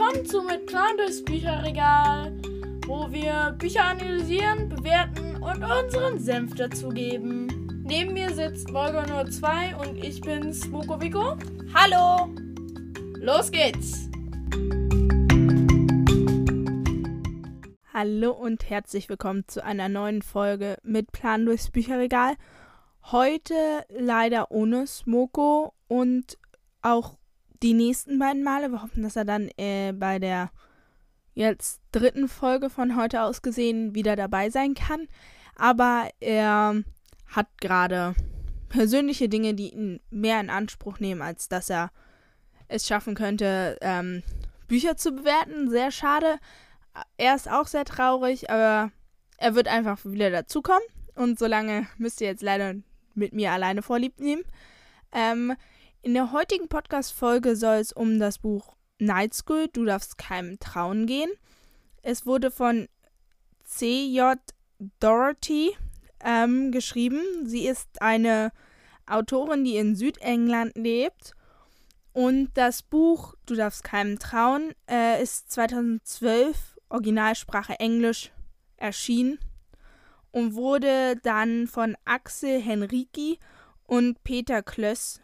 willkommen zu Mit Plan durchs Bücherregal, wo wir Bücher analysieren, bewerten und unseren Senf dazugeben. Neben mir sitzt Volga nur 2 und ich bin Smokovico. Hallo! Los geht's! Hallo und herzlich willkommen zu einer neuen Folge mit Plan durchs Bücherregal. Heute leider ohne Smoko und auch die nächsten beiden Male. Wir hoffen, dass er dann äh, bei der jetzt dritten Folge von heute aus gesehen wieder dabei sein kann. Aber er hat gerade persönliche Dinge, die ihn mehr in Anspruch nehmen, als dass er es schaffen könnte, ähm, Bücher zu bewerten. Sehr schade. Er ist auch sehr traurig, aber er wird einfach wieder dazukommen. Und solange müsst ihr jetzt leider mit mir alleine vorlieb nehmen. Ähm, in der heutigen Podcast-Folge soll es um das Buch Night School, Du darfst keinem trauen gehen. Es wurde von C.J. Dorothy ähm, geschrieben. Sie ist eine Autorin, die in Südengland lebt. Und das Buch Du darfst keinem trauen äh, ist 2012 Originalsprache Englisch erschienen und wurde dann von Axel Henrici und Peter Klöss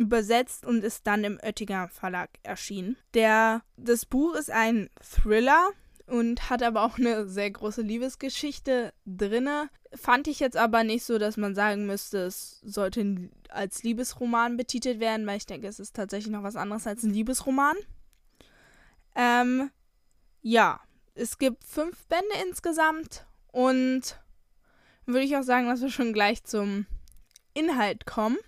übersetzt und ist dann im Oettinger Verlag erschienen. Der, das Buch ist ein Thriller und hat aber auch eine sehr große Liebesgeschichte drinne. Fand ich jetzt aber nicht so, dass man sagen müsste, es sollte als Liebesroman betitelt werden, weil ich denke, es ist tatsächlich noch was anderes als ein Liebesroman. Ähm, ja, es gibt fünf Bände insgesamt und würde ich auch sagen, dass wir schon gleich zum Inhalt kommen.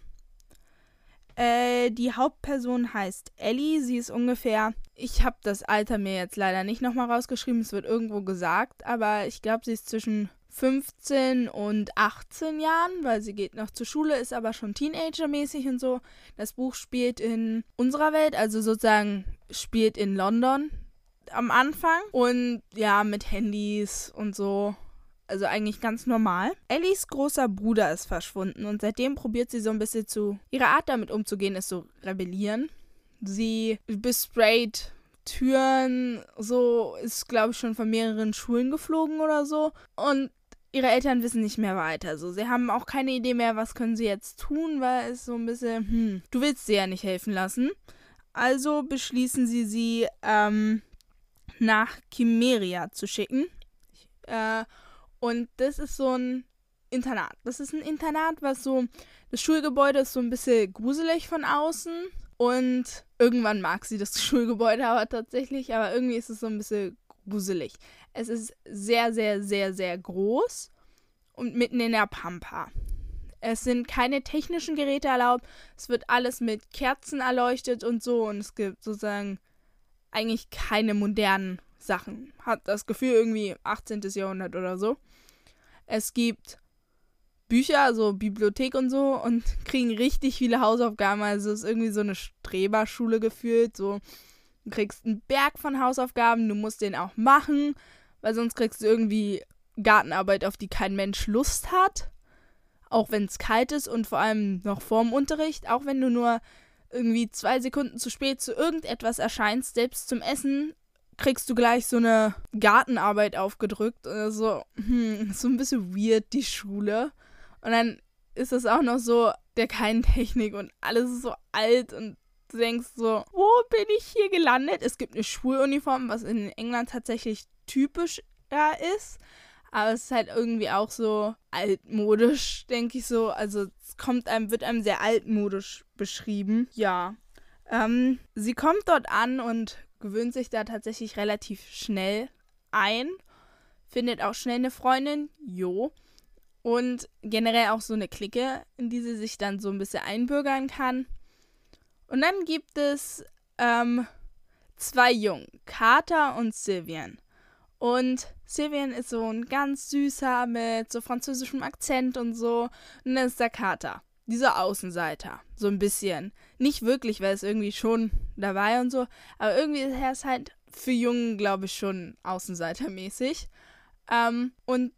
Äh, die Hauptperson heißt Ellie. Sie ist ungefähr. Ich habe das Alter mir jetzt leider nicht nochmal rausgeschrieben. Es wird irgendwo gesagt. Aber ich glaube, sie ist zwischen 15 und 18 Jahren, weil sie geht noch zur Schule, ist aber schon Teenager-mäßig und so. Das Buch spielt in unserer Welt, also sozusagen spielt in London am Anfang. Und ja, mit Handys und so also eigentlich ganz normal. Ellies großer Bruder ist verschwunden und seitdem probiert sie so ein bisschen zu. Ihre Art damit umzugehen ist so rebellieren. Sie besprayt Türen, so ist, glaube ich, schon von mehreren Schulen geflogen oder so. Und ihre Eltern wissen nicht mehr weiter. So, sie haben auch keine Idee mehr, was können sie jetzt tun, weil es so ein bisschen, hm, du willst sie ja nicht helfen lassen. Also beschließen sie, sie ähm, nach Chimeria zu schicken. Äh, und das ist so ein Internat. Das ist ein Internat, was so, das Schulgebäude ist so ein bisschen gruselig von außen. Und irgendwann mag sie das Schulgebäude aber tatsächlich, aber irgendwie ist es so ein bisschen gruselig. Es ist sehr, sehr, sehr, sehr groß und mitten in der Pampa. Es sind keine technischen Geräte erlaubt. Es wird alles mit Kerzen erleuchtet und so. Und es gibt sozusagen eigentlich keine modernen Sachen. Hat das Gefühl irgendwie 18. Jahrhundert oder so. Es gibt Bücher, also Bibliothek und so und kriegen richtig viele Hausaufgaben. Also es ist irgendwie so eine Streberschule gefühlt. So, du kriegst einen Berg von Hausaufgaben, du musst den auch machen, weil sonst kriegst du irgendwie Gartenarbeit, auf die kein Mensch Lust hat. Auch wenn es kalt ist und vor allem noch vorm Unterricht, auch wenn du nur irgendwie zwei Sekunden zu spät zu irgendetwas erscheinst, selbst zum Essen, kriegst du gleich so eine Gartenarbeit aufgedrückt. Und so, hm, so ein bisschen weird, die Schule. Und dann ist es auch noch so, der kein Technik und alles ist so alt und du denkst so, wo bin ich hier gelandet? Es gibt eine Schuluniform, was in England tatsächlich typisch ja, ist. Aber es ist halt irgendwie auch so altmodisch, denke ich so. Also es kommt einem, wird einem sehr altmodisch beschrieben. Ja. Ähm, sie kommt dort an und gewöhnt sich da tatsächlich relativ schnell ein, findet auch schnell eine Freundin, jo. Und generell auch so eine Clique, in die sie sich dann so ein bisschen einbürgern kann. Und dann gibt es ähm, zwei Jungen, Carter und Sylvian. Und Sylvian ist so ein ganz süßer mit so französischem Akzent und so. Und dann ist der Carter dieser Außenseiter. So ein bisschen. Nicht wirklich, weil es irgendwie schon dabei und so. Aber irgendwie ist er halt für Jungen, glaube ich, schon Außenseitermäßig. Ähm, und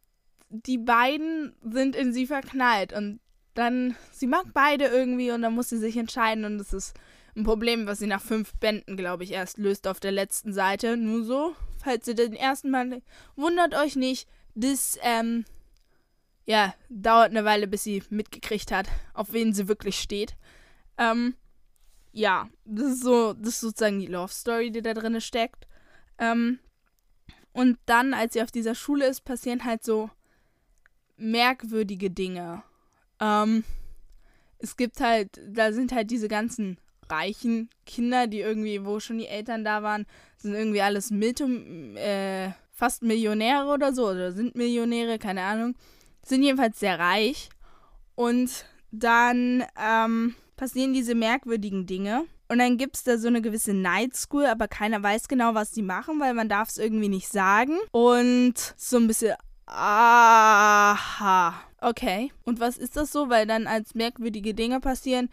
die beiden sind in sie verknallt. Und dann, sie mag beide irgendwie und dann muss sie sich entscheiden und es ist Ein Problem, was sie nach fünf Bänden, glaube ich, erst löst auf der letzten Seite. Nur so, falls ihr den ersten Mal. Wundert euch nicht, das, ähm, ja, dauert eine Weile, bis sie mitgekriegt hat, auf wen sie wirklich steht. Ähm, ja, das ist so, das ist sozusagen die Love Story, die da drin steckt. Ähm, und dann, als sie auf dieser Schule ist, passieren halt so merkwürdige Dinge. Ähm, es gibt halt, da sind halt diese ganzen reichen Kinder, die irgendwie, wo schon die Eltern da waren, sind irgendwie alles Mitte, äh, fast Millionäre oder so, oder sind Millionäre, keine Ahnung. Sind jedenfalls sehr reich. Und dann ähm, passieren diese merkwürdigen Dinge. Und dann gibt es da so eine gewisse Night School, aber keiner weiß genau, was die machen, weil man darf es irgendwie nicht sagen. Und so ein bisschen, aha, okay. Und was ist das so? Weil dann als merkwürdige Dinge passieren,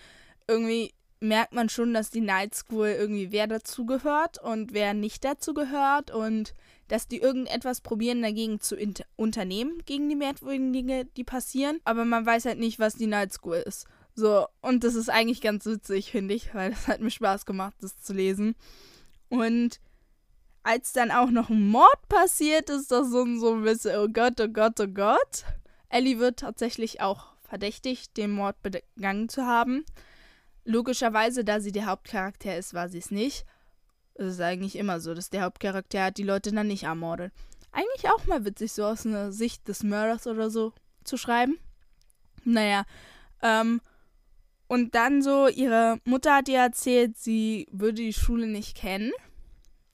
irgendwie merkt man schon, dass die Night School irgendwie wer dazugehört und wer nicht dazugehört und dass die irgendetwas probieren dagegen zu unternehmen, gegen die merkwürdigen Dinge, die passieren. Aber man weiß halt nicht, was die Night School ist. So, und das ist eigentlich ganz witzig, finde ich, weil das hat mir Spaß gemacht, das zu lesen. Und als dann auch noch ein Mord passiert, ist das so, so ein bisschen, oh Gott, oh Gott, oh Gott. Ellie wird tatsächlich auch verdächtigt, den Mord begangen zu haben. Logischerweise, da sie der Hauptcharakter ist, war sie es nicht. Es ist eigentlich immer so, dass der Hauptcharakter die Leute dann nicht ermordet. Eigentlich auch mal witzig, so aus einer Sicht des Mörders oder so zu schreiben. Naja, ähm, und dann so, ihre Mutter hat ihr erzählt, sie würde die Schule nicht kennen.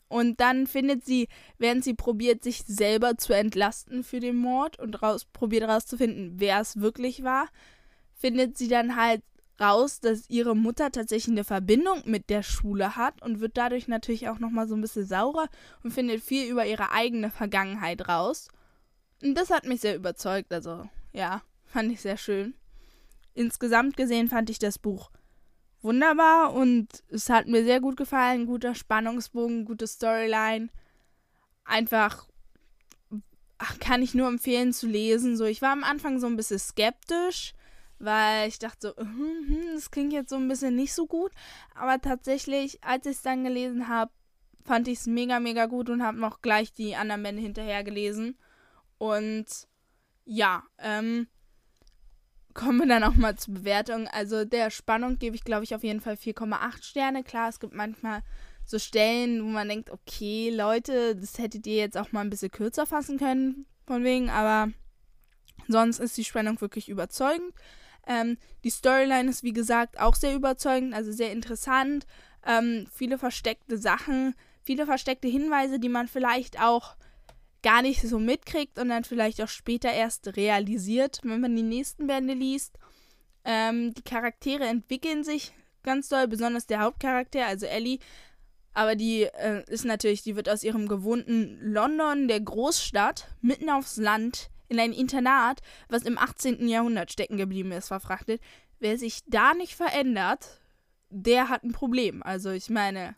Und dann findet sie, während sie probiert, sich selber zu entlasten für den Mord und raus, probiert herauszufinden, wer es wirklich war, findet sie dann halt raus, dass ihre Mutter tatsächlich eine Verbindung mit der Schule hat und wird dadurch natürlich auch nochmal so ein bisschen saurer und findet viel über ihre eigene Vergangenheit raus. Und das hat mich sehr überzeugt, also ja, fand ich sehr schön insgesamt gesehen fand ich das Buch wunderbar und es hat mir sehr gut gefallen. Guter Spannungsbogen, gute Storyline. Einfach ach, kann ich nur empfehlen zu lesen. So, ich war am Anfang so ein bisschen skeptisch, weil ich dachte so, hm, hm, das klingt jetzt so ein bisschen nicht so gut. Aber tatsächlich, als ich es dann gelesen habe, fand ich es mega, mega gut und habe noch gleich die anderen Bände hinterher gelesen. Und ja, ähm, kommen wir dann auch mal zur Bewertung. Also der Spannung gebe ich, glaube ich, auf jeden Fall 4,8 Sterne. Klar, es gibt manchmal so Stellen, wo man denkt, okay, Leute, das hättet ihr jetzt auch mal ein bisschen kürzer fassen können, von wegen, aber sonst ist die Spannung wirklich überzeugend. Ähm, die Storyline ist, wie gesagt, auch sehr überzeugend, also sehr interessant. Ähm, viele versteckte Sachen, viele versteckte Hinweise, die man vielleicht auch gar nicht so mitkriegt und dann vielleicht auch später erst realisiert, wenn man die nächsten Bände liest. Ähm, die Charaktere entwickeln sich ganz doll, besonders der Hauptcharakter, also Ellie. Aber die äh, ist natürlich, die wird aus ihrem gewohnten London, der Großstadt, mitten aufs Land, in ein Internat, was im 18. Jahrhundert stecken geblieben ist, verfrachtet. Wer sich da nicht verändert, der hat ein Problem. Also ich meine,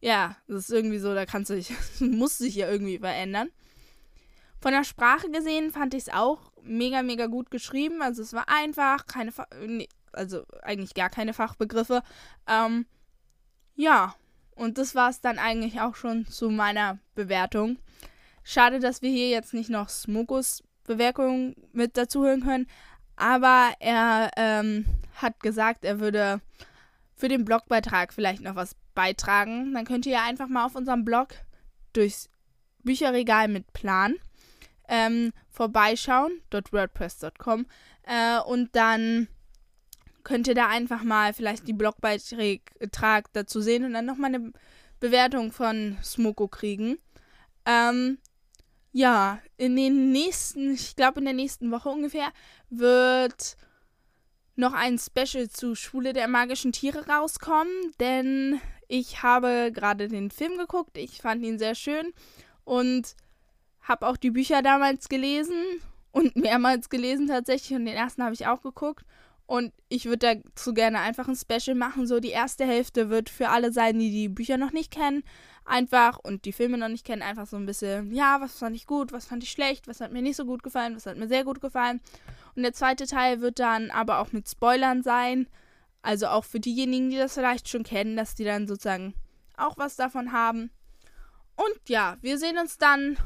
ja, das ist irgendwie so, da kannst du dich, muss sich ja irgendwie verändern. Von der Sprache gesehen fand ich es auch mega, mega gut geschrieben. Also es war einfach, keine, Fa nee, also eigentlich gar keine Fachbegriffe. Ähm, ja, und das war es dann eigentlich auch schon zu meiner Bewertung. Schade, dass wir hier jetzt nicht noch Smokos Bewertung mit dazuhören können. Aber er ähm, hat gesagt, er würde für den Blogbeitrag vielleicht noch was beitragen, dann könnt ihr ja einfach mal auf unserem Blog durchs Bücherregal mit Plan ähm, vorbeischauen, .wordpress.com äh, und dann könnt ihr da einfach mal vielleicht die Blogbeitrag dazu sehen und dann nochmal eine Bewertung von Smoko kriegen. Ähm, ja, in den nächsten, ich glaube in der nächsten Woche ungefähr, wird noch ein Special zu Schule der magischen Tiere rauskommen, denn ich habe gerade den Film geguckt, ich fand ihn sehr schön und habe auch die Bücher damals gelesen und mehrmals gelesen tatsächlich und den ersten habe ich auch geguckt und ich würde dazu gerne einfach ein Special machen. So die erste Hälfte wird für alle sein, die die Bücher noch nicht kennen, einfach und die Filme noch nicht kennen, einfach so ein bisschen, ja, was fand ich gut, was fand ich schlecht, was hat mir nicht so gut gefallen, was hat mir sehr gut gefallen. Und der zweite Teil wird dann aber auch mit Spoilern sein. Also auch für diejenigen, die das vielleicht schon kennen, dass die dann sozusagen auch was davon haben. Und ja, wir sehen uns dann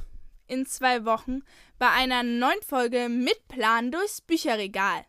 in zwei Wochen bei einer neuen Folge mit Plan durchs Bücherregal.